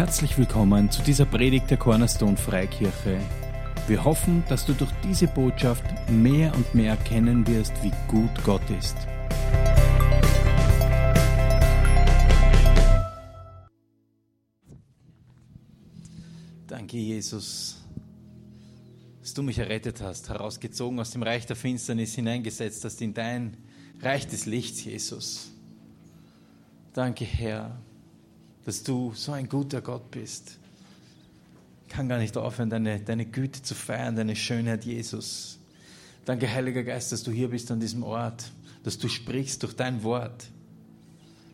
Herzlich willkommen zu dieser Predigt der Cornerstone Freikirche. Wir hoffen, dass du durch diese Botschaft mehr und mehr erkennen wirst, wie gut Gott ist. Danke, Jesus, dass du mich errettet hast, herausgezogen aus dem Reich der Finsternis, hineingesetzt hast in dein Reich des Lichts, Jesus. Danke, Herr, dass du so ein guter Gott bist. Ich kann gar nicht aufhören, deine, deine Güte zu feiern, deine Schönheit, Jesus. Danke, Heiliger Geist, dass du hier bist an diesem Ort, dass du sprichst durch dein Wort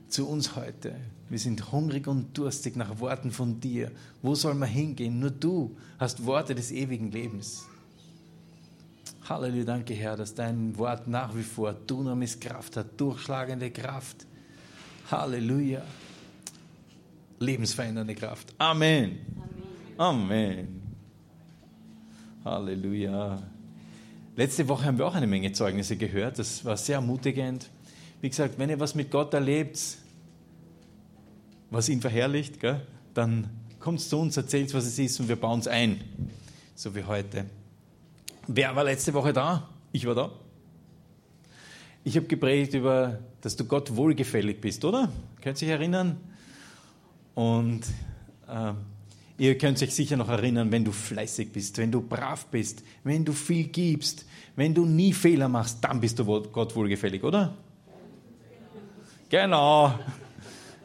zu uns heute. Wir sind hungrig und durstig nach Worten von dir. Wo soll man hingehen? Nur du hast Worte des ewigen Lebens. Halleluja, danke Herr, dass dein Wort nach wie vor Dunamis-Kraft hat, durchschlagende Kraft. Halleluja. Lebensverändernde Kraft. Amen. Amen. Amen. Halleluja. Letzte Woche haben wir auch eine Menge Zeugnisse gehört. Das war sehr ermutigend. Wie gesagt, wenn ihr was mit Gott erlebt, was ihn verherrlicht, gell, dann kommt zu uns, erzählt, was es ist und wir bauen es ein. So wie heute. Wer war letzte Woche da? Ich war da. Ich habe gepredigt über, dass du Gott wohlgefällig bist, oder? Könnt ihr euch erinnern? Und äh, ihr könnt euch sicher noch erinnern, wenn du fleißig bist, wenn du brav bist, wenn du viel gibst, wenn du nie Fehler machst, dann bist du Gott wohlgefällig, oder? Genau.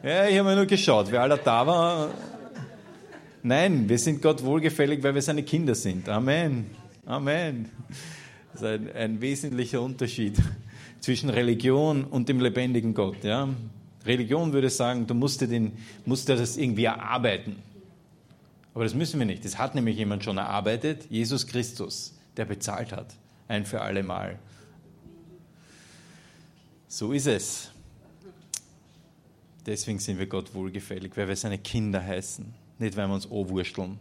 Ja, ich habe mir nur geschaut, wer alle da war. Nein, wir sind Gott wohlgefällig, weil wir seine Kinder sind. Amen. Amen. Das ist ein, ein wesentlicher Unterschied zwischen Religion und dem lebendigen Gott. Ja? Religion würde sagen, du musst dir, den, musst dir das irgendwie erarbeiten. Aber das müssen wir nicht. Das hat nämlich jemand schon erarbeitet, Jesus Christus, der bezahlt hat, ein für alle Mal. So ist es. Deswegen sind wir Gott wohlgefällig, weil wir seine Kinder heißen, nicht weil wir uns anwursteln.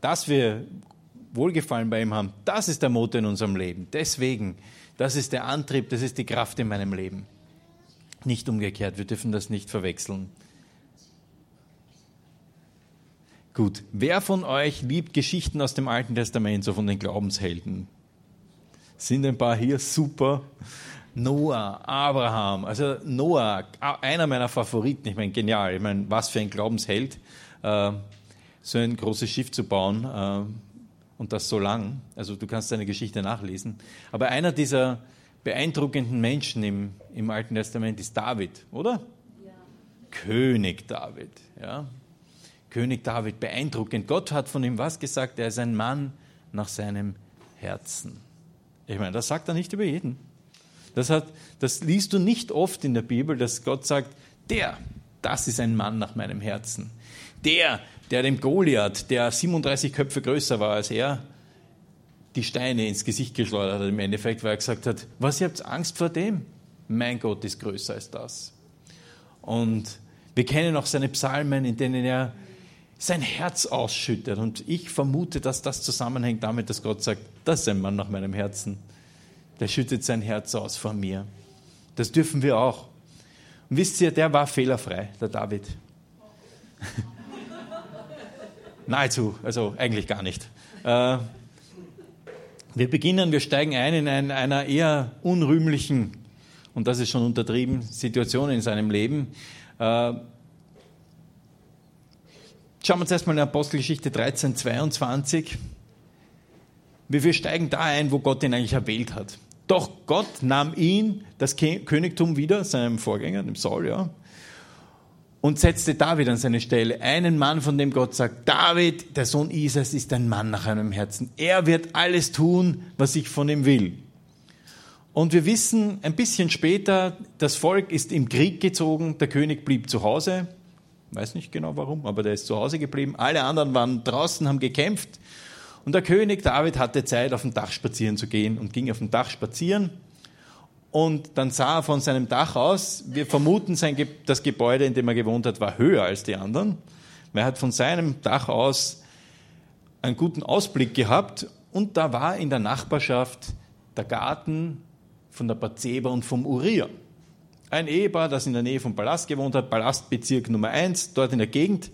Dass wir Wohlgefallen bei ihm haben, das ist der Motor in unserem Leben. Deswegen, das ist der Antrieb, das ist die Kraft in meinem Leben. Nicht umgekehrt, wir dürfen das nicht verwechseln. Gut, wer von euch liebt Geschichten aus dem Alten Testament, so von den Glaubenshelden? Sind ein paar hier? Super. Noah, Abraham, also Noah, einer meiner Favoriten, ich meine, genial, ich meine, was für ein Glaubensheld, äh, so ein großes Schiff zu bauen äh, und das so lang, also du kannst seine Geschichte nachlesen, aber einer dieser beeindruckenden Menschen im, im Alten Testament ist David, oder? Ja. König David, ja. König David, beeindruckend. Gott hat von ihm was gesagt? Er ist ein Mann nach seinem Herzen. Ich meine, das sagt er nicht über jeden. Das, hat, das liest du nicht oft in der Bibel, dass Gott sagt, der, das ist ein Mann nach meinem Herzen. Der, der dem Goliath, der 37 Köpfe größer war als er, die Steine ins Gesicht geschleudert hat im Endeffekt, weil er gesagt hat, was, ihr habt Angst vor dem? Mein Gott ist größer als das. Und wir kennen auch seine Psalmen, in denen er sein Herz ausschüttet. Und ich vermute, dass das zusammenhängt damit, dass Gott sagt, das ist ein Mann nach meinem Herzen der schüttet sein Herz aus vor mir. Das dürfen wir auch. Und wisst ihr, der war fehlerfrei, der David. Nahezu, also eigentlich gar nicht. Äh, wir beginnen, wir steigen ein in ein, einer eher unrühmlichen, und das ist schon untertrieben, Situation in seinem Leben. Äh, schauen wir uns erstmal in Apostelgeschichte 13, 22. Wir steigen da ein, wo Gott ihn eigentlich erwählt hat. Doch Gott nahm ihn, das Königtum wieder, seinem Vorgänger, dem Saul, ja, und setzte David an seine Stelle. Einen Mann, von dem Gott sagt, David, der Sohn Isas, ist ein Mann nach einem Herzen. Er wird alles tun, was ich von ihm will. Und wir wissen ein bisschen später, das Volk ist im Krieg gezogen, der König blieb zu Hause. Weiß nicht genau warum, aber der ist zu Hause geblieben. Alle anderen waren draußen, haben gekämpft. Und der König David hatte Zeit, auf dem Dach spazieren zu gehen und ging auf dem Dach spazieren. Und dann sah er von seinem Dach aus, wir vermuten, sein, das Gebäude, in dem er gewohnt hat, war höher als die anderen. Er hat von seinem Dach aus einen guten Ausblick gehabt und da war in der Nachbarschaft der Garten von der Bathseba und vom Uriah. Ein Ehepaar, das in der Nähe vom Palast gewohnt hat, Palastbezirk Nummer eins, dort in der Gegend.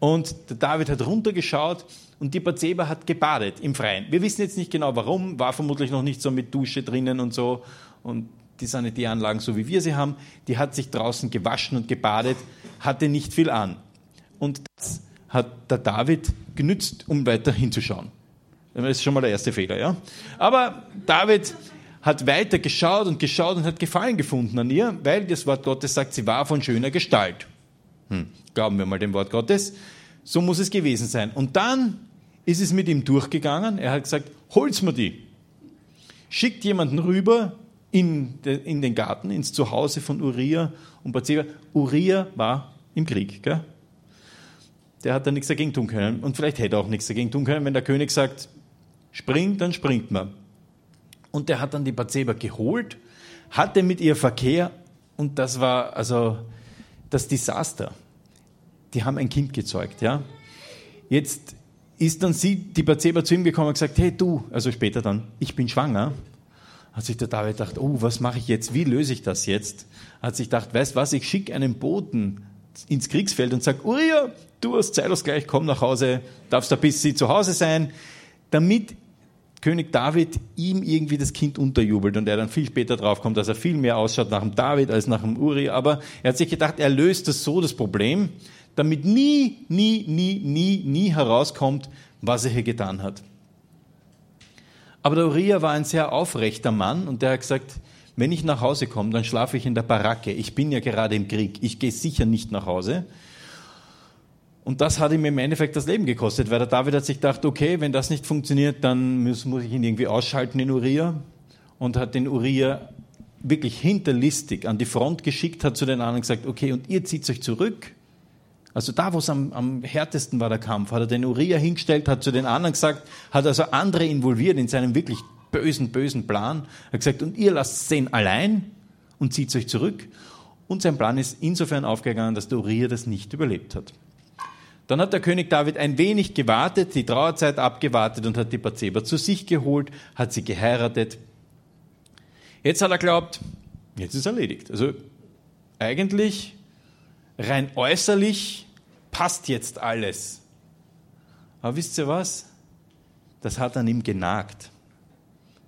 Und der David hat runtergeschaut und die Bathseba hat gebadet im Freien. Wir wissen jetzt nicht genau warum, war vermutlich noch nicht so mit Dusche drinnen und so und die Sanitäranlagen, so wie wir sie haben. Die hat sich draußen gewaschen und gebadet, hatte nicht viel an. Und das hat der David genützt, um weiter hinzuschauen. Das ist schon mal der erste Fehler, ja. Aber David hat weiter geschaut und geschaut und hat Gefallen gefunden an ihr, weil das Wort Gottes sagt, sie war von schöner Gestalt. Hm, glauben wir mal dem Wort Gottes. So muss es gewesen sein. Und dann ist es mit ihm durchgegangen. Er hat gesagt, hol's mir die. Schickt jemanden rüber in, den Garten, ins Zuhause von Uriah und Bathseba. Uriah war im Krieg. Gell? Der hat da nichts dagegen tun können. Und vielleicht hätte er auch nichts dagegen tun können, wenn der König sagt, springt, dann springt man. Und der hat dann die Bathseba geholt, hatte mit ihr Verkehr und das war also das Desaster. Die haben ein Kind gezeugt, ja. Jetzt ist dann sie, die Bathseba zu ihm gekommen und gesagt, hey du, also später dann, ich bin schwanger. Hat sich der David gedacht, oh, was mache ich jetzt? Wie löse ich das jetzt? Hat sich gedacht, weißt was, ich schicke einen Boten ins Kriegsfeld und sage, Uriah, du hast Zeitausgleich, komm nach Hause, darfst ein bisschen zu Hause sein, damit König David ihm irgendwie das Kind unterjubelt und er dann viel später drauf kommt, dass er viel mehr ausschaut nach dem David als nach dem Uri. Aber er hat sich gedacht, er löst das so, das Problem, damit nie, nie, nie, nie, nie herauskommt, was er hier getan hat. Aber der Uriah war ein sehr aufrechter Mann und der hat gesagt, wenn ich nach Hause komme, dann schlafe ich in der Baracke. Ich bin ja gerade im Krieg. Ich gehe sicher nicht nach Hause. Und das hat ihm im Endeffekt das Leben gekostet, weil der David hat sich gedacht, okay, wenn das nicht funktioniert, dann muss, muss ich ihn irgendwie ausschalten, den Uriah. Und hat den Uriah wirklich hinterlistig an die Front geschickt, hat zu den anderen gesagt, okay, und ihr zieht euch zurück. Also da, wo es am, am härtesten war, der Kampf, hat er den Uriah hingestellt, hat zu den anderen gesagt, hat also andere involviert in seinen wirklich bösen, bösen Plan. Er hat gesagt, und ihr lasst den allein und zieht euch zurück. Und sein Plan ist insofern aufgegangen, dass der Uriah das nicht überlebt hat. Dann hat der König David ein wenig gewartet, die Trauerzeit abgewartet und hat die Bathseba zu sich geholt, hat sie geheiratet. Jetzt hat er glaubt, jetzt ist erledigt. Also eigentlich rein äußerlich passt jetzt alles. Aber wisst ihr was? Das hat an ihm genagt.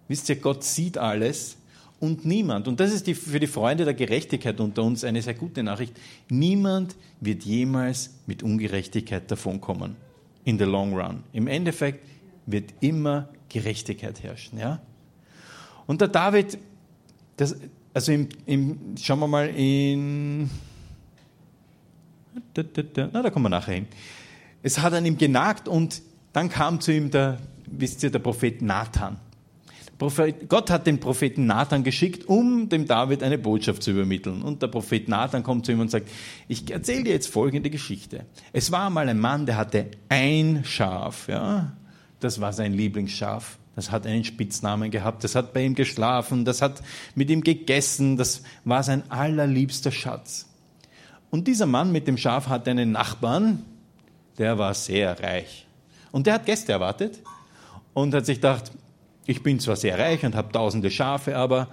Wisst ihr, Gott sieht alles und niemand, und das ist die, für die Freunde der Gerechtigkeit unter uns eine sehr gute Nachricht, niemand wird jemals mit Ungerechtigkeit davonkommen. In the long run. Im Endeffekt wird immer Gerechtigkeit herrschen. Ja? Und der David, das, also im, im, schauen wir mal in, na, da kommen wir nachher hin. Es hat an ihm genagt und dann kam zu ihm der, wisst ihr, der Prophet Nathan. Gott hat den Propheten Nathan geschickt, um dem David eine Botschaft zu übermitteln. Und der Prophet Nathan kommt zu ihm und sagt, ich erzähle dir jetzt folgende Geschichte. Es war mal ein Mann, der hatte ein Schaf, ja. Das war sein Lieblingsschaf. Das hat einen Spitznamen gehabt, das hat bei ihm geschlafen, das hat mit ihm gegessen, das war sein allerliebster Schatz. Und dieser Mann mit dem Schaf hatte einen Nachbarn, der war sehr reich. Und der hat Gäste erwartet und hat sich gedacht, ich bin zwar sehr reich und habe tausende Schafe, aber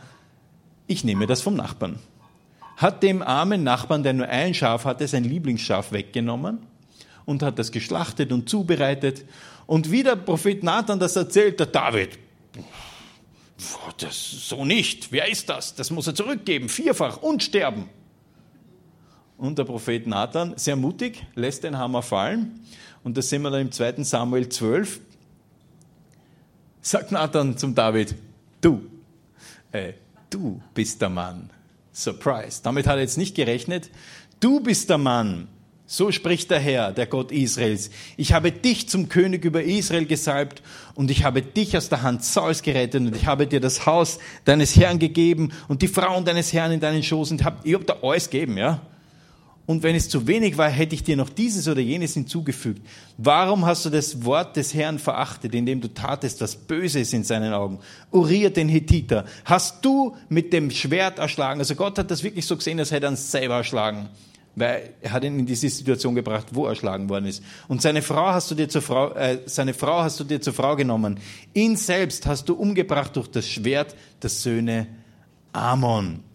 ich nehme das vom Nachbarn. Hat dem armen Nachbarn, der nur ein Schaf hatte, sein Lieblingsschaf weggenommen und hat das geschlachtet und zubereitet. Und wie der Prophet Nathan das erzählt, der David, das so nicht. Wer ist das? Das muss er zurückgeben, vierfach und sterben. Und der Prophet Nathan, sehr mutig, lässt den Hammer fallen. Und das sehen wir dann im 2. Samuel 12, sagt Nathan zum David, du, äh, du bist der Mann. Surprise. Damit hat er jetzt nicht gerechnet. Du bist der Mann. So spricht der Herr, der Gott Israels. Ich habe dich zum König über Israel gesalbt und ich habe dich aus der Hand Sauls gerettet und ich habe dir das Haus deines Herrn gegeben und die Frauen deines Herrn in deinen Schoß und habe, ich habe dir alles gegeben, ja und wenn es zu wenig war, hätte ich dir noch dieses oder jenes hinzugefügt. Warum hast du das Wort des Herrn verachtet, indem du tatest, was Böses in seinen Augen? Uriah den Hethiter, hast du mit dem Schwert erschlagen? Also Gott hat das wirklich so gesehen, als hätte er ihn selber erschlagen. Weil er hat ihn in diese Situation gebracht, wo er erschlagen worden ist. Und seine Frau hast du dir zur Frau, äh, seine Frau hast du dir zur Frau genommen. Ihn selbst hast du umgebracht durch das Schwert der Söhne Ammon.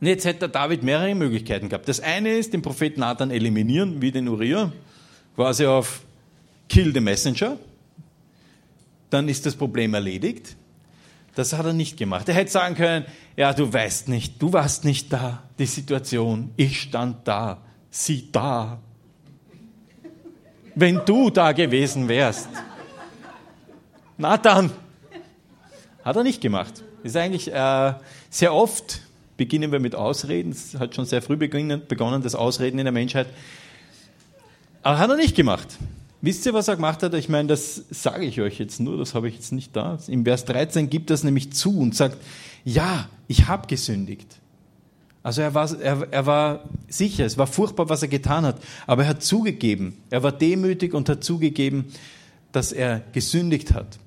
Und jetzt hätte David mehrere Möglichkeiten gehabt. Das eine ist, den Propheten Nathan eliminieren, wie den Uriah. quasi auf Kill the Messenger, dann ist das Problem erledigt. Das hat er nicht gemacht. Er hätte sagen können, ja, du weißt nicht, du warst nicht da, die Situation, ich stand da, sie da. Wenn du da gewesen wärst. Na dann. Hat er nicht gemacht. Ist eigentlich äh, sehr oft, beginnen wir mit Ausreden, es hat schon sehr früh begonnen, das Ausreden in der Menschheit. Aber hat er nicht gemacht. Wisst ihr, was er gemacht hat? Ich meine, das sage ich euch jetzt nur, das habe ich jetzt nicht da. Im Vers 13 gibt das nämlich zu und sagt, ja, ich habe gesündigt. Also er war, er, er war sicher, es war furchtbar, was er getan hat, aber er hat zugegeben, er war demütig und hat zugegeben, dass er gesündigt hat.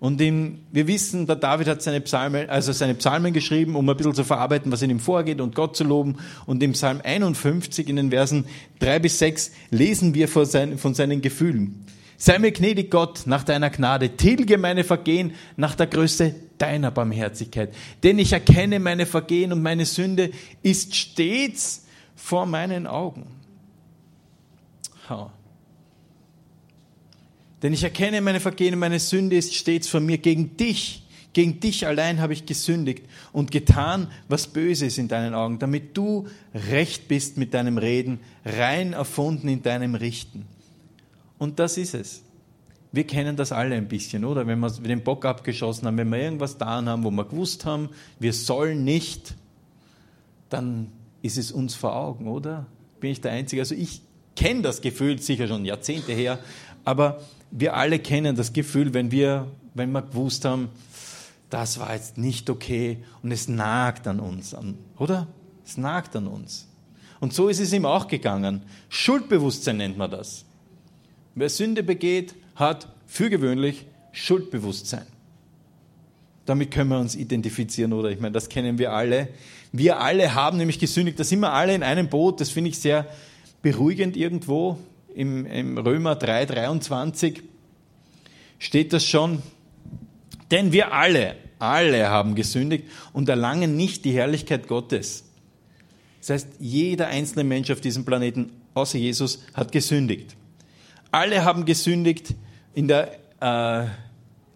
Und im, wir wissen, der David hat seine Psalmen, also seine Psalmen geschrieben, um ein bisschen zu verarbeiten, was in ihm vorgeht und Gott zu loben. Und im Psalm 51 in den Versen 3 bis 6 lesen wir von seinen, von seinen Gefühlen. Sei mir gnädig, Gott, nach deiner Gnade, tilge meine Vergehen nach der Größe deiner Barmherzigkeit. Denn ich erkenne meine Vergehen und meine Sünde ist stets vor meinen Augen. Ha. Denn ich erkenne meine Vergehen und meine Sünde ist stets vor mir. Gegen dich, gegen dich allein habe ich gesündigt und getan, was böse ist in deinen Augen, damit du recht bist mit deinem Reden, rein erfunden in deinem Richten. Und das ist es. Wir kennen das alle ein bisschen, oder? Wenn wir den Bock abgeschossen haben, wenn wir irgendwas getan haben, wo wir gewusst haben, wir sollen nicht, dann ist es uns vor Augen, oder? Bin ich der Einzige? Also ich kenne das Gefühl sicher schon Jahrzehnte her, aber wir alle kennen das Gefühl, wenn wir, wenn wir gewusst haben, das war jetzt nicht okay und es nagt an uns, oder? Es nagt an uns. Und so ist es ihm auch gegangen. Schuldbewusstsein nennt man das. Wer Sünde begeht, hat für gewöhnlich Schuldbewusstsein. Damit können wir uns identifizieren, oder? Ich meine, das kennen wir alle. Wir alle haben nämlich gesündigt. Da sind wir alle in einem Boot. Das finde ich sehr beruhigend irgendwo im, im Römer 3, 23 steht das schon. Denn wir alle, alle haben gesündigt und erlangen nicht die Herrlichkeit Gottes. Das heißt, jeder einzelne Mensch auf diesem Planeten, außer Jesus, hat gesündigt. Alle haben gesündigt. In der äh,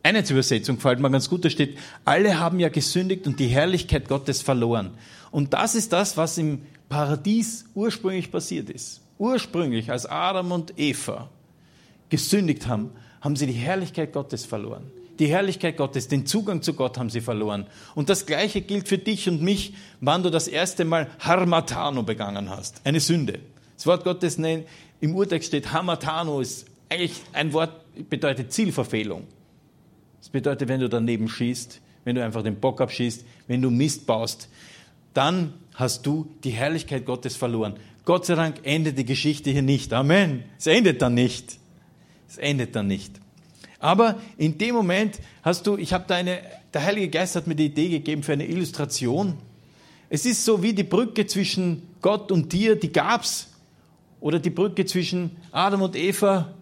Einheitsübersetzung gefällt mir ganz gut, da steht, alle haben ja gesündigt und die Herrlichkeit Gottes verloren. Und das ist das, was im Paradies ursprünglich passiert ist ursprünglich, als Adam und Eva gesündigt haben, haben sie die Herrlichkeit Gottes verloren. Die Herrlichkeit Gottes, den Zugang zu Gott haben sie verloren. Und das Gleiche gilt für dich und mich, wann du das erste Mal Harmatano begangen hast. Eine Sünde. Das Wort Gottes im Urtext steht, Harmatano ist eigentlich ein Wort, bedeutet Zielverfehlung. Das bedeutet, wenn du daneben schießt, wenn du einfach den Bock abschießt, wenn du Mist baust, dann hast du die Herrlichkeit Gottes verloren. Gott sei Dank endet die Geschichte hier nicht. Amen. Es endet dann nicht. Es endet dann nicht. Aber in dem Moment hast du, ich habe da eine, der Heilige Geist hat mir die Idee gegeben für eine Illustration. Es ist so wie die Brücke zwischen Gott und dir, die gab's. Oder die Brücke zwischen Adam und Eva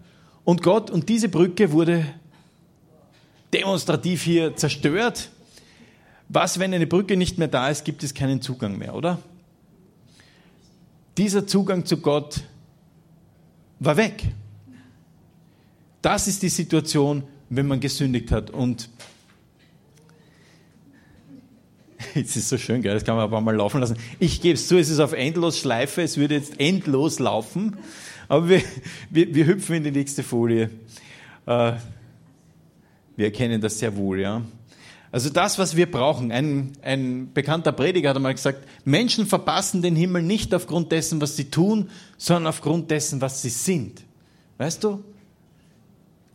und Gott. Und diese Brücke wurde demonstrativ hier zerstört. Was, wenn eine Brücke nicht mehr da ist, gibt es keinen Zugang mehr, oder? Dieser Zugang zu Gott war weg. Das ist die Situation, wenn man gesündigt hat. Und Jetzt ist so schön, gell? das kann man aber mal laufen lassen. Ich gebe es zu, es ist auf endlos Schleife, es würde jetzt endlos laufen, aber wir, wir, wir hüpfen in die nächste Folie. Äh, wir erkennen das sehr wohl, ja. Also das, was wir brauchen. Ein, ein bekannter Prediger hat einmal gesagt, Menschen verpassen den Himmel nicht aufgrund dessen, was sie tun, sondern aufgrund dessen, was sie sind. Weißt du?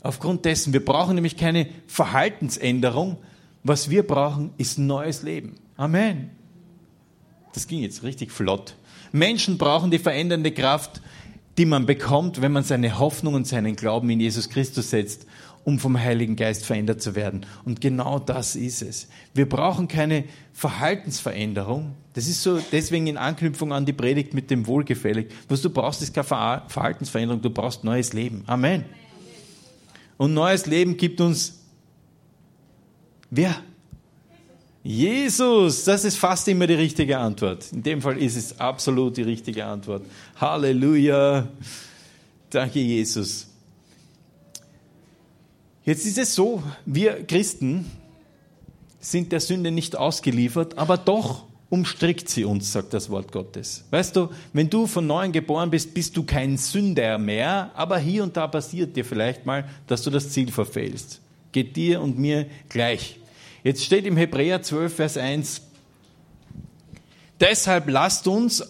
Aufgrund dessen. Wir brauchen nämlich keine Verhaltensänderung. Was wir brauchen, ist neues Leben. Amen. Das ging jetzt richtig flott. Menschen brauchen die verändernde Kraft, die man bekommt, wenn man seine Hoffnung und seinen Glauben in Jesus Christus setzt um vom Heiligen Geist verändert zu werden. Und genau das ist es. Wir brauchen keine Verhaltensveränderung. Das ist so deswegen in Anknüpfung an die Predigt mit dem Wohlgefällig. Was du brauchst, ist keine Verhaltensveränderung, du brauchst neues Leben. Amen. Und neues Leben gibt uns wer? Jesus, das ist fast immer die richtige Antwort. In dem Fall ist es absolut die richtige Antwort. Halleluja. Danke, Jesus. Jetzt ist es so, wir Christen sind der Sünde nicht ausgeliefert, aber doch umstrickt sie uns, sagt das Wort Gottes. Weißt du, wenn du von neuem geboren bist, bist du kein Sünder mehr, aber hier und da passiert dir vielleicht mal, dass du das Ziel verfehlst. Geht dir und mir gleich. Jetzt steht im Hebräer 12, Vers 1, deshalb lasst uns,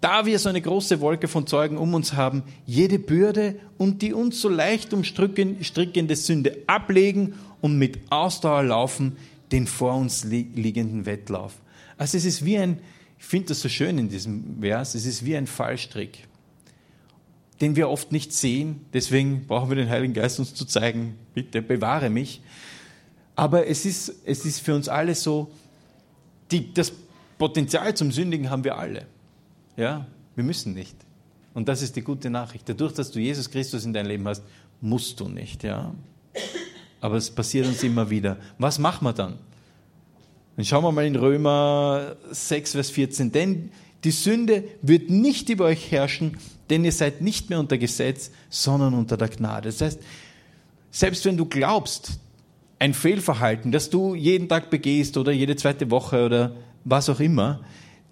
da wir so eine große Wolke von Zeugen um uns haben, jede Bürde und die uns so leicht umstrickende Sünde ablegen und mit Ausdauer laufen den vor uns liegenden Wettlauf. Also es ist wie ein, ich finde das so schön in diesem Vers, es ist wie ein Fallstrick, den wir oft nicht sehen. Deswegen brauchen wir den Heiligen Geist uns zu zeigen, bitte bewahre mich. Aber es ist, es ist für uns alle so, die, das Potenzial zum Sündigen haben wir alle. Ja, wir müssen nicht. Und das ist die gute Nachricht. Dadurch, dass du Jesus Christus in dein Leben hast, musst du nicht. Ja. Aber es passiert uns immer wieder. Was machen wir dann? Dann schauen wir mal in Römer 6, Vers 14. Denn die Sünde wird nicht über euch herrschen, denn ihr seid nicht mehr unter Gesetz, sondern unter der Gnade. Das heißt, selbst wenn du glaubst, ein Fehlverhalten, das du jeden Tag begehst oder jede zweite Woche oder was auch immer,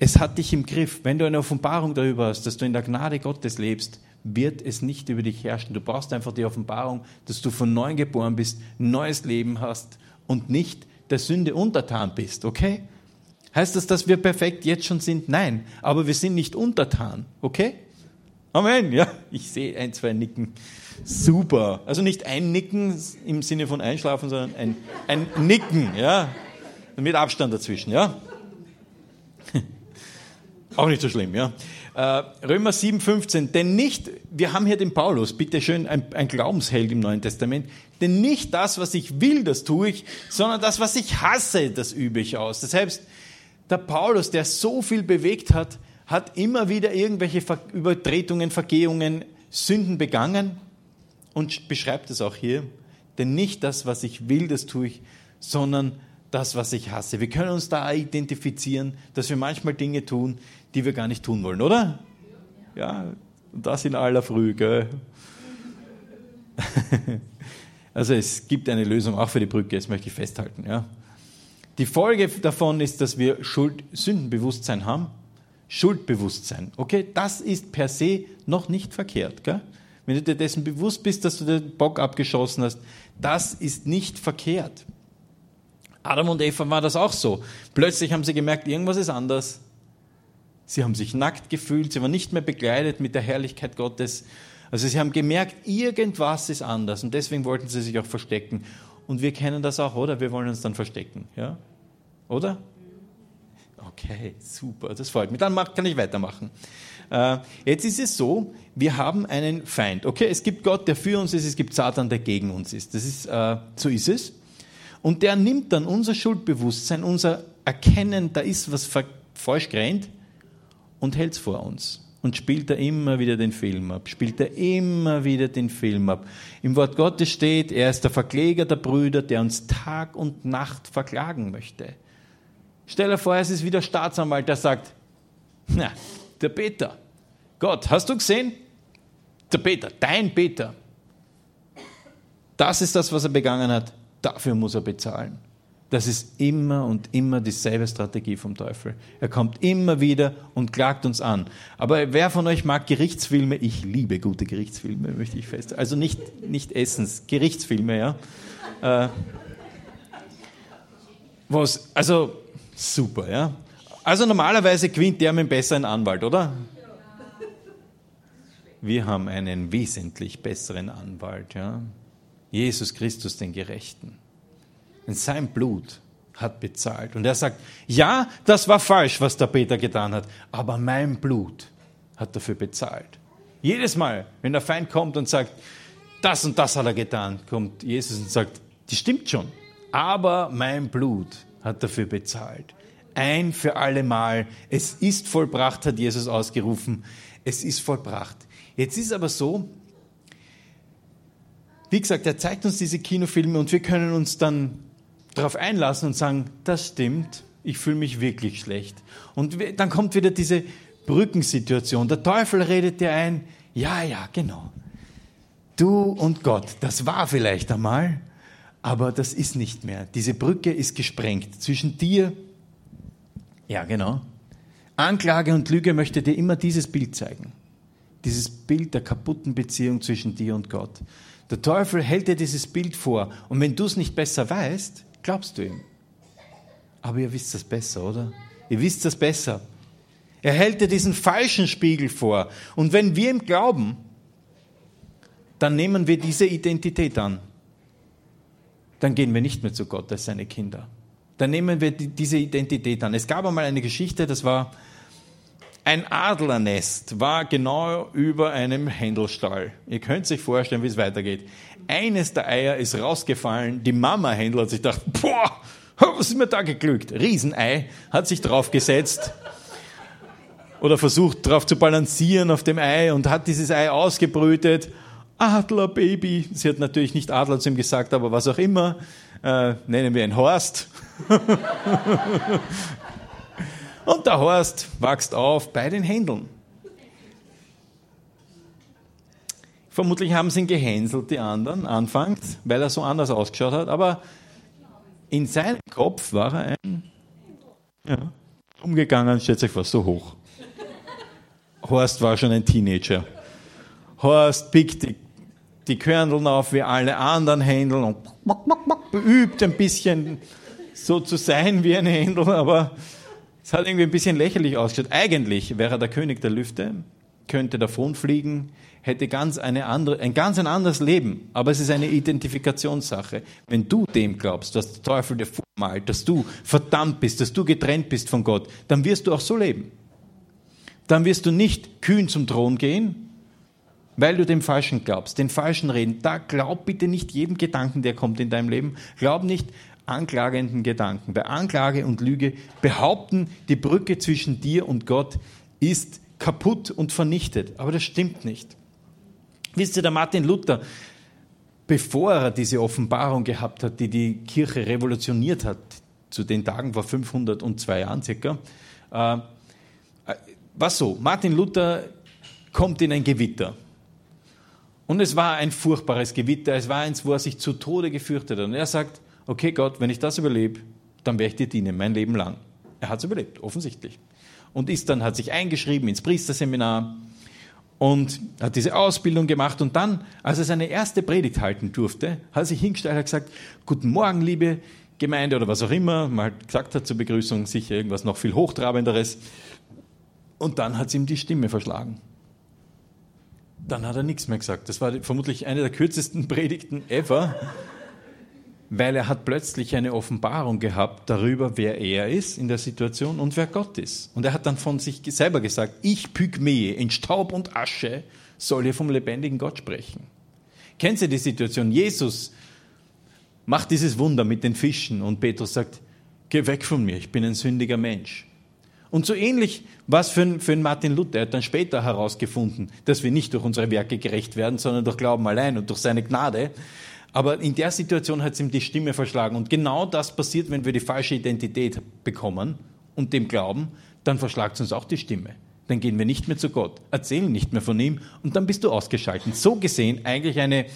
es hat dich im Griff. Wenn du eine Offenbarung darüber hast, dass du in der Gnade Gottes lebst, wird es nicht über dich herrschen. Du brauchst einfach die Offenbarung, dass du von neuem geboren bist, neues Leben hast und nicht der Sünde untertan bist, okay? Heißt das, dass wir perfekt jetzt schon sind? Nein, aber wir sind nicht untertan, okay? Amen, ja, ich sehe ein, zwei Nicken. Super. Also nicht ein Nicken im Sinne von einschlafen, sondern ein, ein Nicken, ja. Mit Abstand dazwischen, ja. Auch nicht so schlimm, ja. Äh, Römer 7, 15. Denn nicht, wir haben hier den Paulus, bitte schön, ein, ein Glaubensheld im Neuen Testament. Denn nicht das, was ich will, das tue ich, sondern das, was ich hasse, das übe ich aus. Das heißt, der Paulus, der so viel bewegt hat, hat immer wieder irgendwelche Übertretungen, Vergehungen, Sünden begangen und beschreibt es auch hier. Denn nicht das, was ich will, das tue ich, sondern das, was ich hasse. Wir können uns da identifizieren, dass wir manchmal Dinge tun, die wir gar nicht tun wollen, oder? Ja, und das in aller Früh, gell? Also es gibt eine Lösung auch für die Brücke, das möchte ich festhalten. Ja. Die Folge davon ist, dass wir Schuld, Sündenbewusstsein haben. Schuldbewusstsein. Okay, das ist per se noch nicht verkehrt. Gell? Wenn du dir dessen bewusst bist, dass du den Bock abgeschossen hast, das ist nicht verkehrt. Adam und Eva war das auch so. Plötzlich haben sie gemerkt, irgendwas ist anders. Sie haben sich nackt gefühlt, sie waren nicht mehr begleitet mit der Herrlichkeit Gottes. Also sie haben gemerkt, irgendwas ist anders und deswegen wollten sie sich auch verstecken. Und wir kennen das auch, oder? Wir wollen uns dann verstecken, ja? Oder? Okay, super, das freut mich. Dann kann ich weitermachen. Äh, jetzt ist es so, wir haben einen Feind. Okay, es gibt Gott, der für uns ist, es gibt Satan, der gegen uns ist. Das ist äh, so ist es. Und der nimmt dann unser Schuldbewusstsein, unser Erkennen, da ist was falsch gerannt und hält es vor uns. Und spielt er immer wieder den Film ab, spielt er immer wieder den Film ab. Im Wort Gottes steht, er ist der Verkläger der Brüder, der uns Tag und Nacht verklagen möchte. Stell dir vor, es ist wieder Staatsanwalt, der sagt, na, der Peter, Gott, hast du gesehen? Der Peter, dein Peter. Das ist das, was er begangen hat. Dafür muss er bezahlen. Das ist immer und immer dieselbe Strategie vom Teufel. Er kommt immer wieder und klagt uns an. Aber wer von euch mag Gerichtsfilme? Ich liebe gute Gerichtsfilme, möchte ich fest. Also nicht, nicht Essens, Gerichtsfilme, ja. Äh, was, also super, ja. Also normalerweise gewinnt der mit besseren Anwalt, oder? Wir haben einen wesentlich besseren Anwalt, ja. Jesus Christus, den Gerechten. Denn sein Blut hat bezahlt. Und er sagt, ja, das war falsch, was der Peter getan hat, aber mein Blut hat dafür bezahlt. Jedes Mal, wenn der Feind kommt und sagt, das und das hat er getan, kommt Jesus und sagt, die stimmt schon, aber mein Blut hat dafür bezahlt. Ein für alle Mal. Es ist vollbracht, hat Jesus ausgerufen. Es ist vollbracht. Jetzt ist aber so, wie gesagt, er zeigt uns diese Kinofilme und wir können uns dann darauf einlassen und sagen, das stimmt, ich fühle mich wirklich schlecht. Und dann kommt wieder diese Brückensituation. Der Teufel redet dir ein, Ja, ja, genau. Du und Gott, das war vielleicht einmal, aber das ist nicht mehr. Diese Brücke ist gesprengt zwischen dir, ja, genau. Anklage und Lüge möchte dir immer dieses Bild zeigen. Dieses Bild der kaputten Beziehung zwischen dir und Gott. Der Teufel hält dir dieses Bild vor und wenn du es nicht besser weißt, glaubst du ihm. Aber ihr wisst das besser, oder? Ihr wisst das besser. Er hält dir diesen falschen Spiegel vor. Und wenn wir ihm glauben, dann nehmen wir diese Identität an. Dann gehen wir nicht mehr zu Gott als seine Kinder. Dann nehmen wir diese Identität an. Es gab einmal eine Geschichte, das war ein Adlernest, war genau über einem Händelstall. Ihr könnt sich vorstellen, wie es weitergeht. Eines der Eier ist rausgefallen. Die Mama-Händler hat sich gedacht, boah, was ist mir da geglückt? Riesenei, hat sich draufgesetzt oder versucht drauf zu balancieren auf dem Ei und hat dieses Ei ausgebrütet. Adlerbaby. Sie hat natürlich nicht Adler zu ihm gesagt, aber was auch immer. Äh, nennen wir ihn Horst. und der Horst wächst auf bei den Händeln. Vermutlich haben sie ihn gehänselt, die anderen, anfangs, weil er so anders ausgeschaut hat. Aber in seinem Kopf war er ein, ja, umgegangen, stellt sich vor, so hoch. Horst war schon ein Teenager. Horst pickt die, die Körneln auf wie alle anderen Händel und übt ein bisschen so zu sein wie ein Händel, aber es hat irgendwie ein bisschen lächerlich ausgeschaut. Eigentlich wäre er der König der Lüfte, könnte davonfliegen, hätte ganz eine andere, ein ganz ein anderes Leben. Aber es ist eine Identifikationssache. Wenn du dem glaubst, dass der Teufel dir vormalt, dass du verdammt bist, dass du getrennt bist von Gott, dann wirst du auch so leben. Dann wirst du nicht kühn zum Thron gehen, weil du dem Falschen glaubst, den Falschen reden. Da glaub bitte nicht jedem Gedanken, der kommt in deinem Leben. Glaub nicht anklagenden Gedanken. Bei Anklage und Lüge behaupten, die Brücke zwischen dir und Gott ist kaputt und vernichtet. Aber das stimmt nicht. Wisst ihr, der Martin Luther, bevor er diese Offenbarung gehabt hat, die die Kirche revolutioniert hat, zu den Tagen vor 502 Jahren circa, äh, was so, Martin Luther kommt in ein Gewitter. Und es war ein furchtbares Gewitter, es war eins, wo er sich zu Tode gefürchtet hat. Und er sagt, okay Gott, wenn ich das überlebe, dann werde ich dir dienen, mein Leben lang. Er hat es überlebt, offensichtlich. Und ist dann, hat sich eingeschrieben ins Priesterseminar und hat diese Ausbildung gemacht. Und dann, als er seine erste Predigt halten durfte, hat er sich hingestellt und gesagt, guten Morgen, liebe Gemeinde oder was auch immer, mal gesagt hat zur Begrüßung, sicher irgendwas noch viel Hochtrabenderes. Und dann hat es ihm die Stimme verschlagen. Dann hat er nichts mehr gesagt. Das war vermutlich eine der kürzesten Predigten ever weil er hat plötzlich eine Offenbarung gehabt darüber, wer er ist in der Situation und wer Gott ist. Und er hat dann von sich selber gesagt, ich Pygmäe in Staub und Asche soll hier vom lebendigen Gott sprechen. Kennen Sie die Situation? Jesus macht dieses Wunder mit den Fischen und Petrus sagt, geh weg von mir, ich bin ein sündiger Mensch. Und so ähnlich war es für, für Martin Luther. Er hat dann später herausgefunden, dass wir nicht durch unsere Werke gerecht werden, sondern durch Glauben allein und durch seine Gnade. Aber in der Situation hat es ihm die Stimme verschlagen. Und genau das passiert, wenn wir die falsche Identität bekommen und dem glauben, dann verschlagt es uns auch die Stimme. Dann gehen wir nicht mehr zu Gott, erzählen nicht mehr von ihm und dann bist du ausgeschaltet. So gesehen eigentlich eine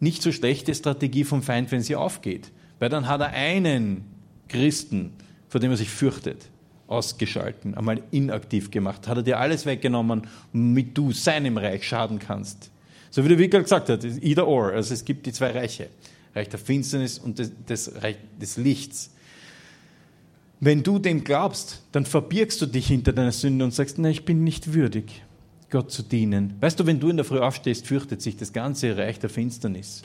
nicht so schlechte Strategie vom Feind, wenn sie aufgeht. Weil dann hat er einen Christen, vor dem er sich fürchtet, ausgeschalten, einmal inaktiv gemacht, hat er dir alles weggenommen, damit du seinem Reich schaden kannst. So wie der Wickel gesagt hat, either or. Also es gibt die zwei Reiche. Reich der Finsternis und des Reich des Lichts. Wenn du dem glaubst, dann verbirgst du dich hinter deiner Sünde und sagst, nein, ich bin nicht würdig, Gott zu dienen. Weißt du, wenn du in der Früh aufstehst, fürchtet sich das ganze Reich der Finsternis.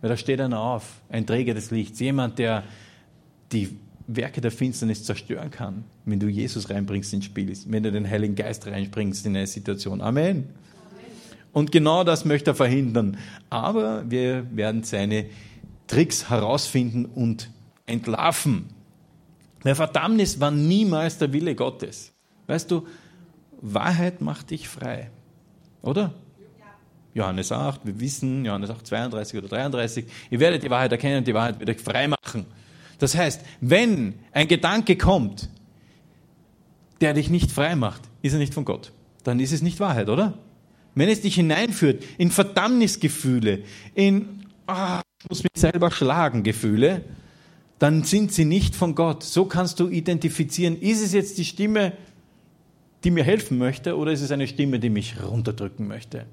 Weil da steht einer auf, ein Träger des Lichts, jemand, der die Werke der Finsternis zerstören kann, wenn du Jesus reinbringst ins Spiel, wenn du den Heiligen Geist reinbringst in eine Situation. Amen. Und genau das möchte er verhindern. Aber wir werden seine Tricks herausfinden und entlarven. Der Verdammnis war niemals der Wille Gottes. Weißt du, Wahrheit macht dich frei. Oder? Johannes 8, wir wissen, Johannes 8, 32 oder 33, ihr werdet die Wahrheit erkennen und die Wahrheit wird euch frei machen. Das heißt, wenn ein Gedanke kommt, der dich nicht frei macht, ist er nicht von Gott. Dann ist es nicht Wahrheit, oder? Wenn es dich hineinführt in Verdammnisgefühle, in ah, ich muss mich selber schlagen Gefühle, dann sind sie nicht von Gott. So kannst du identifizieren, ist es jetzt die Stimme, die mir helfen möchte, oder ist es eine Stimme, die mich runterdrücken möchte?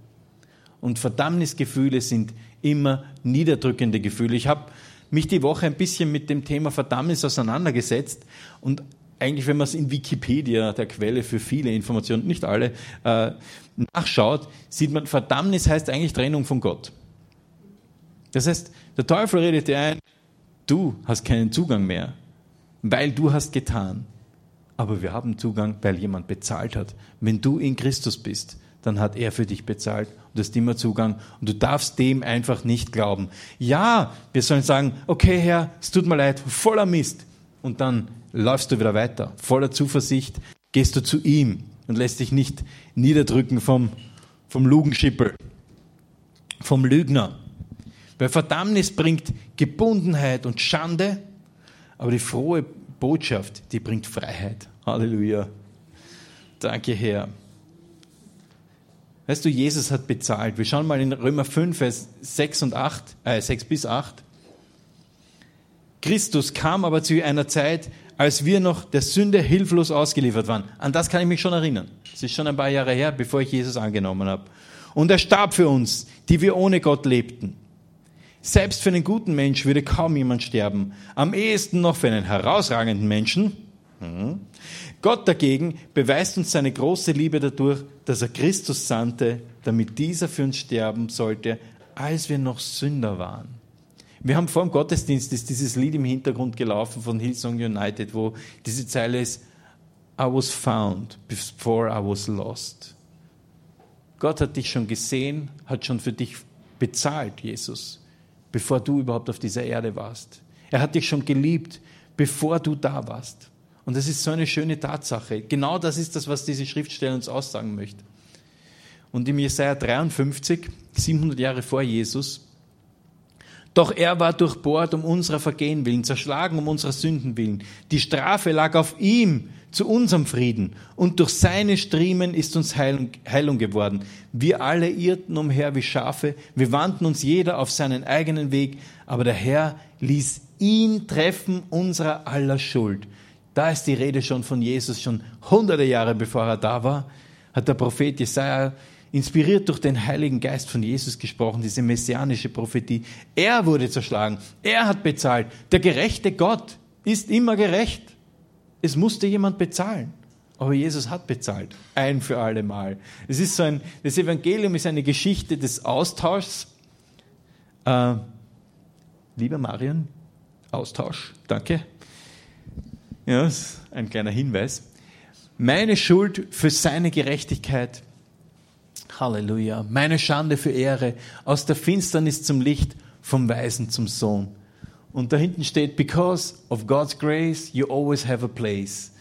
Und Verdammnisgefühle sind immer niederdrückende Gefühle. Ich habe mich die Woche ein bisschen mit dem Thema Verdammnis auseinandergesetzt und eigentlich, wenn man es in Wikipedia, der Quelle für viele Informationen, nicht alle, äh, nachschaut, sieht man, Verdammnis heißt eigentlich Trennung von Gott. Das heißt, der Teufel redet dir ein, du hast keinen Zugang mehr, weil du hast getan. Aber wir haben Zugang, weil jemand bezahlt hat. Wenn du in Christus bist, dann hat er für dich bezahlt und du hast immer Zugang und du darfst dem einfach nicht glauben. Ja, wir sollen sagen, okay Herr, es tut mir leid, voller Mist. Und dann läufst du wieder weiter. Voller Zuversicht gehst du zu ihm und lässt dich nicht niederdrücken vom, vom Lugenschippel, vom Lügner. Weil Verdammnis bringt Gebundenheit und Schande, aber die frohe Botschaft, die bringt Freiheit. Halleluja. Danke, Herr. Weißt du, Jesus hat bezahlt. Wir schauen mal in Römer 5, Vers 6 und 8, äh, 6 bis 8. Christus kam aber zu einer Zeit, als wir noch der Sünde hilflos ausgeliefert waren. An das kann ich mich schon erinnern. Das ist schon ein paar Jahre her, bevor ich Jesus angenommen habe. Und er starb für uns, die wir ohne Gott lebten. Selbst für einen guten Mensch würde kaum jemand sterben. Am ehesten noch für einen herausragenden Menschen. Hm. Gott dagegen beweist uns seine große Liebe dadurch, dass er Christus sandte, damit dieser für uns sterben sollte, als wir noch Sünder waren. Wir haben vor dem Gottesdienst ist dieses Lied im Hintergrund gelaufen von Hillsong United, wo diese Zeile ist, I was found before I was lost. Gott hat dich schon gesehen, hat schon für dich bezahlt, Jesus, bevor du überhaupt auf dieser Erde warst. Er hat dich schon geliebt, bevor du da warst. Und das ist so eine schöne Tatsache. Genau das ist das, was diese Schriftstelle uns aussagen möchte. Und im Jesaja 53, 700 Jahre vor Jesus, doch er war durchbohrt um unserer Vergehen willen, zerschlagen um unserer Sünden willen. Die Strafe lag auf ihm zu unserem Frieden und durch seine Striemen ist uns Heilung, Heilung geworden. Wir alle irrten umher wie Schafe, wir wandten uns jeder auf seinen eigenen Weg, aber der Herr ließ ihn treffen unserer aller Schuld. Da ist die Rede schon von Jesus, schon hunderte Jahre bevor er da war, hat der Prophet Jesaja inspiriert durch den Heiligen Geist von Jesus gesprochen, diese messianische Prophetie. Er wurde zerschlagen, er hat bezahlt. Der gerechte Gott ist immer gerecht. Es musste jemand bezahlen. Aber Jesus hat bezahlt, ein für alle Mal. Es ist so ein, das Evangelium ist eine Geschichte des Austauschs. Äh, lieber Marion, Austausch, danke. Ja, ein kleiner Hinweis. Meine Schuld für seine Gerechtigkeit Halleluja. Meine Schande für Ehre. Aus der Finsternis zum Licht, vom Weisen zum Sohn. Und da hinten steht, because of God's grace, you always have a place.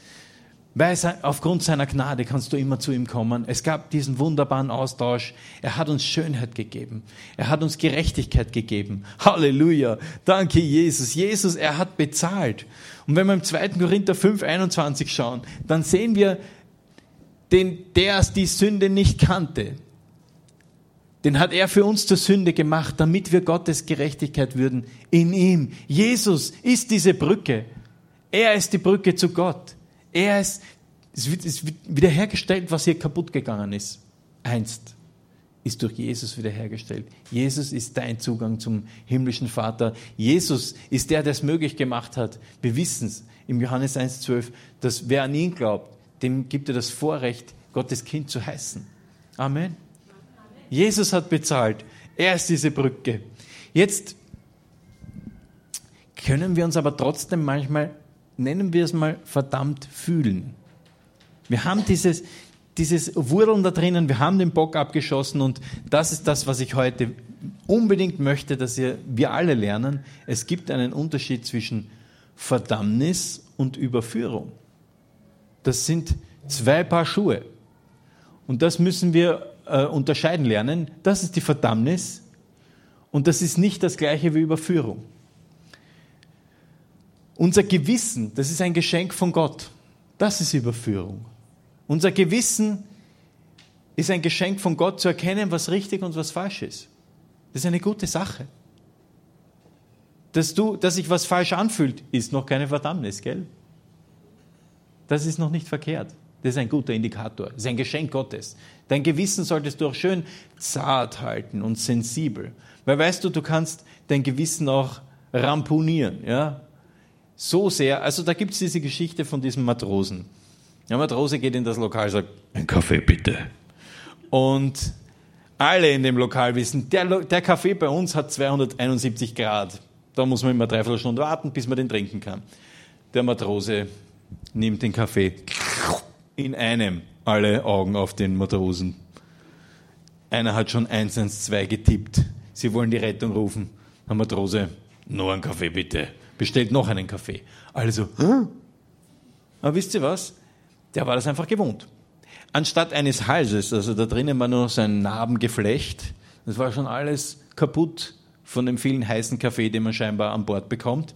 Weil aufgrund seiner Gnade kannst du immer zu ihm kommen. Es gab diesen wunderbaren Austausch. Er hat uns Schönheit gegeben. Er hat uns Gerechtigkeit gegeben. Halleluja. Danke, Jesus. Jesus, er hat bezahlt. Und wenn wir im 2. Korinther 5, 21 schauen, dann sehen wir, den, der die Sünde nicht kannte, den hat er für uns zur Sünde gemacht, damit wir Gottes Gerechtigkeit würden in ihm. Jesus ist diese Brücke. Er ist die Brücke zu Gott. Er ist, es wird, es wird wiederhergestellt, was hier kaputt gegangen ist. Einst ist durch Jesus wiederhergestellt. Jesus ist dein Zugang zum himmlischen Vater. Jesus ist der, der es möglich gemacht hat. Wir wissen es im Johannes 1,12, dass wer an ihn glaubt, dem gibt er das Vorrecht, Gottes Kind zu heißen. Amen. Jesus hat bezahlt. Er ist diese Brücke. Jetzt können wir uns aber trotzdem manchmal, nennen wir es mal, verdammt fühlen. Wir haben dieses, dieses Wurdeln da drinnen, wir haben den Bock abgeschossen und das ist das, was ich heute unbedingt möchte, dass ihr, wir alle lernen. Es gibt einen Unterschied zwischen Verdammnis und Überführung. Das sind zwei Paar Schuhe. Und das müssen wir äh, unterscheiden lernen. Das ist die Verdammnis und das ist nicht das gleiche wie Überführung. Unser Gewissen, das ist ein Geschenk von Gott. Das ist Überführung. Unser Gewissen ist ein Geschenk von Gott zu erkennen, was richtig und was falsch ist. Das ist eine gute Sache. Dass, du, dass sich was falsch anfühlt, ist noch keine Verdammnis, gell? Das ist noch nicht verkehrt. Das ist ein guter Indikator. Das ist ein Geschenk Gottes. Dein Gewissen solltest du auch schön zart halten und sensibel. Weil weißt du, du kannst dein Gewissen auch ramponieren. Ja? So sehr. Also da gibt es diese Geschichte von diesem Matrosen. Der Matrose geht in das Lokal und sagt, ein Kaffee bitte. Und alle in dem Lokal wissen, der, der Kaffee bei uns hat 271 Grad. Da muss man immer dreiviertel Stunde warten, bis man den trinken kann. Der Matrose nimmt den Kaffee in einem alle Augen auf den Matrosen. Einer hat schon 112 getippt. Sie wollen die Rettung rufen. Der Matrose, nur einen Kaffee bitte. Bestellt noch einen Kaffee. Also, Hä? aber wisst ihr was? Der war das einfach gewohnt. Anstatt eines Halses, also da drinnen war nur so ein Narbengeflecht, das war schon alles kaputt von dem vielen heißen Kaffee, den man scheinbar an Bord bekommt.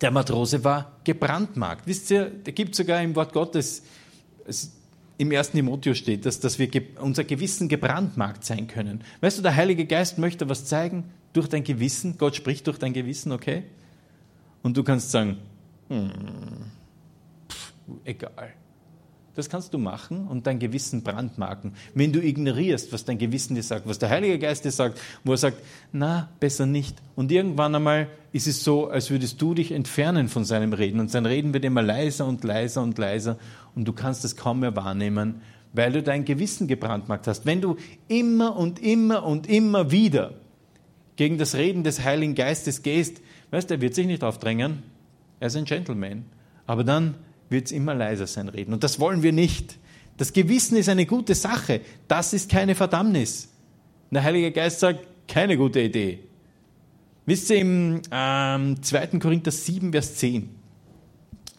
Der Matrose war gebrandmarkt. Wisst ihr, da gibt sogar im Wort Gottes, im ersten Timotheus steht, dass, dass wir unser Gewissen gebrandmarkt sein können. Weißt du, der Heilige Geist möchte was zeigen durch dein Gewissen. Gott spricht durch dein Gewissen, okay? Und du kannst sagen, hm, pff, egal. Das kannst du machen und dein Gewissen brandmarken. Wenn du ignorierst, was dein Gewissen dir sagt, was der Heilige Geist dir sagt, wo er sagt, na, besser nicht. Und irgendwann einmal ist es so, als würdest du dich entfernen von seinem Reden. Und sein Reden wird immer leiser und leiser und leiser und du kannst es kaum mehr wahrnehmen, weil du dein Gewissen gebrandmarkt hast. Wenn du immer und immer und immer wieder gegen das Reden des Heiligen Geistes gehst, weißt du, er wird sich nicht aufdrängen. Er ist ein Gentleman. Aber dann wird es immer leiser sein Reden. Und das wollen wir nicht. Das Gewissen ist eine gute Sache. Das ist keine Verdammnis. Und der Heilige Geist sagt, keine gute Idee. Wisst ihr, im ähm, 2. Korinther 7, Vers 10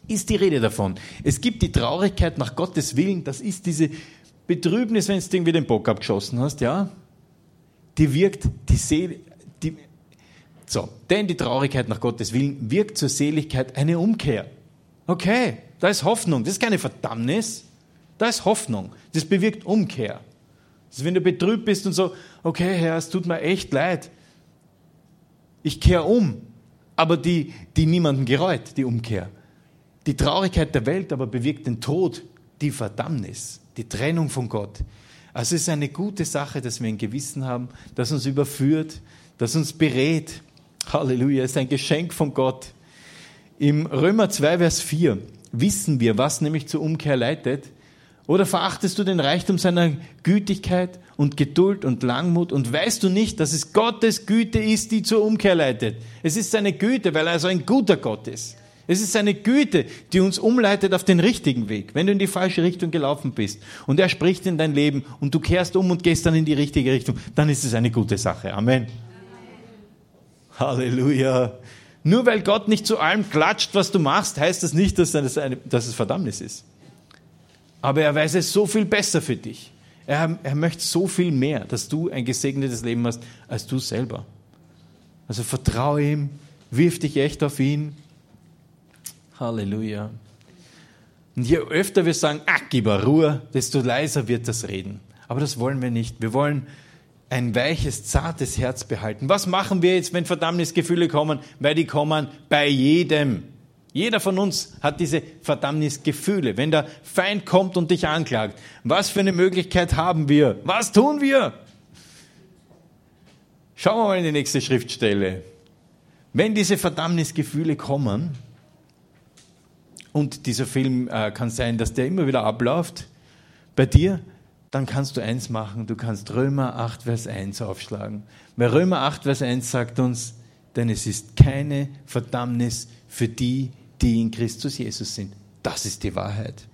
ist die Rede davon. Es gibt die Traurigkeit nach Gottes Willen, das ist diese Betrübnis, wenn du irgendwie den Bock abgeschossen hast, ja. Die wirkt, die Seele, die, so, denn die Traurigkeit nach Gottes Willen wirkt zur Seligkeit eine Umkehr. Okay, da ist Hoffnung. Das ist keine Verdammnis. Da ist Hoffnung. Das bewirkt Umkehr. Das ist, wenn du betrübt bist und so, okay, Herr, es tut mir echt leid. Ich kehre um. Aber die, die niemanden gereut, die Umkehr. Die Traurigkeit der Welt aber bewirkt den Tod, die Verdammnis, die Trennung von Gott. Also es ist eine gute Sache, dass wir ein Gewissen haben, das uns überführt, das uns berät. Halleluja, es ist ein Geschenk von Gott. Im Römer 2, Vers 4 wissen wir, was nämlich zur Umkehr leitet? Oder verachtest du den Reichtum seiner Gütigkeit und Geduld und Langmut und weißt du nicht, dass es Gottes Güte ist, die zur Umkehr leitet? Es ist seine Güte, weil er so ein guter Gott ist. Es ist seine Güte, die uns umleitet auf den richtigen Weg. Wenn du in die falsche Richtung gelaufen bist und er spricht in dein Leben und du kehrst um und gehst dann in die richtige Richtung, dann ist es eine gute Sache. Amen. Amen. Halleluja. Nur weil Gott nicht zu allem klatscht, was du machst, heißt das nicht, dass, es, eine, dass es Verdammnis ist. Aber er weiß es so viel besser für dich. Er, er möchte so viel mehr, dass du ein gesegnetes Leben hast, als du selber. Also vertraue ihm, wirf dich echt auf ihn. Halleluja. Und je öfter wir sagen, ah, gib Ruhe, desto leiser wird das Reden. Aber das wollen wir nicht. Wir wollen ein weiches, zartes Herz behalten. Was machen wir jetzt, wenn Verdammnisgefühle kommen? Weil die kommen bei jedem. Jeder von uns hat diese Verdammnisgefühle. Wenn der Feind kommt und dich anklagt, was für eine Möglichkeit haben wir? Was tun wir? Schauen wir mal in die nächste Schriftstelle. Wenn diese Verdammnisgefühle kommen, und dieser Film äh, kann sein, dass der immer wieder abläuft, bei dir, dann kannst du eins machen, du kannst Römer 8, Vers 1 aufschlagen. Weil Römer 8, Vers 1 sagt uns, denn es ist keine Verdammnis für die, die in Christus Jesus sind. Das ist die Wahrheit.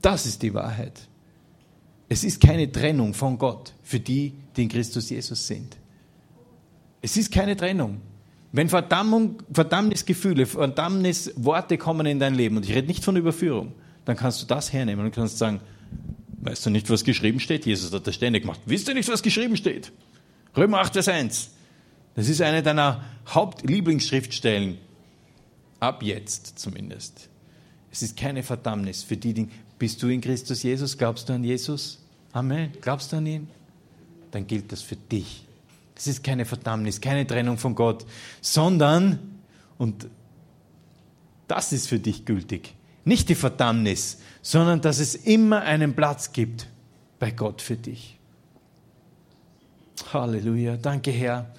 Das ist die Wahrheit. Es ist keine Trennung von Gott für die, die in Christus Jesus sind. Es ist keine Trennung. Wenn Verdammung, Verdammnisgefühle, Verdammnisworte kommen in dein Leben, und ich rede nicht von Überführung, dann kannst du das hernehmen und kannst sagen, Weißt du nicht, was geschrieben steht? Jesus hat das ständig gemacht. Wisst ihr nicht, was geschrieben steht? Römer 8, Vers 1. Das ist eine deiner Hauptlieblingsschriftstellen. Ab jetzt zumindest. Es ist keine Verdammnis für die, die Bist du in Christus Jesus? Glaubst du an Jesus? Amen. Glaubst du an ihn? Dann gilt das für dich. Es ist keine Verdammnis, keine Trennung von Gott, sondern, und das ist für dich gültig, nicht die Verdammnis, sondern dass es immer einen Platz gibt bei Gott für dich. Halleluja. Danke, Herr,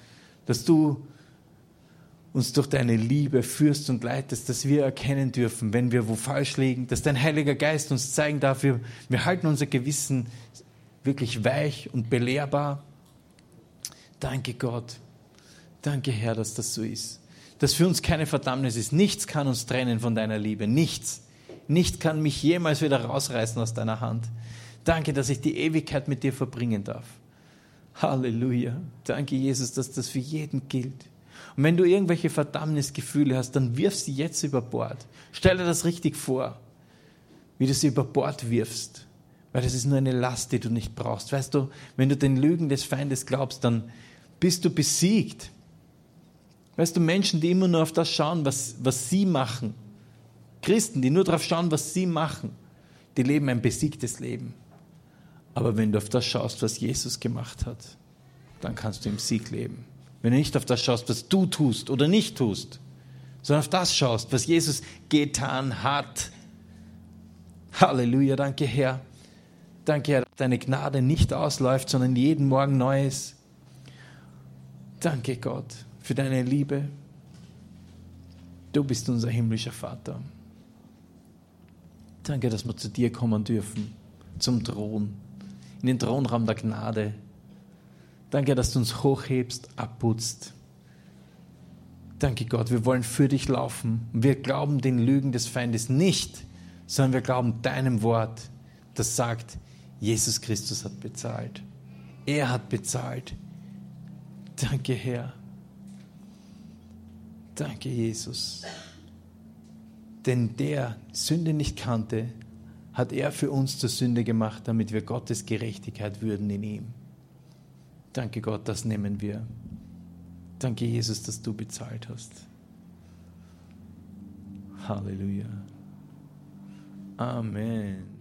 dass du uns durch deine Liebe führst und leitest, dass wir erkennen dürfen, wenn wir wo falsch liegen, dass dein Heiliger Geist uns zeigen darf, wir, wir halten unser Gewissen wirklich weich und belehrbar. Danke Gott. Danke Herr, dass das so ist. Dass für uns keine Verdammnis ist. Nichts kann uns trennen von deiner Liebe. Nichts. Nichts kann mich jemals wieder rausreißen aus deiner Hand. Danke, dass ich die Ewigkeit mit dir verbringen darf. Halleluja. Danke, Jesus, dass das für jeden gilt. Und wenn du irgendwelche Verdammnisgefühle hast, dann wirf sie jetzt über Bord. Stell dir das richtig vor, wie du sie über Bord wirfst. Weil das ist nur eine Last, die du nicht brauchst. Weißt du, wenn du den Lügen des Feindes glaubst, dann bist du besiegt. Weißt du, Menschen, die immer nur auf das schauen, was, was sie machen, Christen, die nur darauf schauen, was sie machen, die leben ein besiegtes Leben. Aber wenn du auf das schaust, was Jesus gemacht hat, dann kannst du im Sieg leben. Wenn du nicht auf das schaust, was du tust oder nicht tust, sondern auf das schaust, was Jesus getan hat. Halleluja, danke Herr. Danke Herr, dass deine Gnade nicht ausläuft, sondern jeden Morgen neu ist. Danke Gott für deine Liebe. Du bist unser himmlischer Vater. Danke, dass wir zu dir kommen dürfen, zum Thron, in den Thronraum der Gnade. Danke, dass du uns hochhebst, abputzt. Danke Gott, wir wollen für dich laufen. Wir glauben den Lügen des Feindes nicht, sondern wir glauben deinem Wort, das sagt, Jesus Christus hat bezahlt. Er hat bezahlt. Danke Herr. Danke Jesus. Denn der Sünde nicht kannte, hat er für uns zur Sünde gemacht, damit wir Gottes Gerechtigkeit würden in ihm. Danke Gott, das nehmen wir. Danke Jesus, dass du bezahlt hast. Halleluja. Amen.